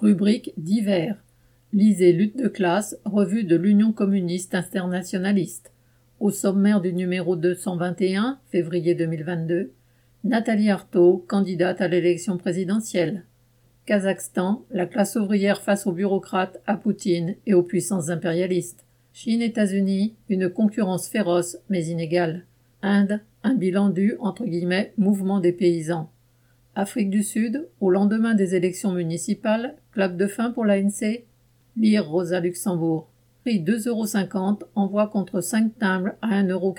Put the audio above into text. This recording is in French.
Rubrique divers. Lisez Lutte de classe, revue de l'Union communiste internationaliste. Au sommaire du numéro 221, février 2022, Nathalie Arthaud, candidate à l'élection présidentielle. Kazakhstan, la classe ouvrière face aux bureaucrates, à Poutine et aux puissances impérialistes. Chine-États-Unis, une concurrence féroce mais inégale. Inde, un bilan du entre guillemets mouvement des paysans. Afrique du Sud, au lendemain des élections municipales, clap de fin pour l'ANC Lire Rosa Luxembourg. Prix 2,50 euros, envoi contre 5 timbres à 1,43 euros.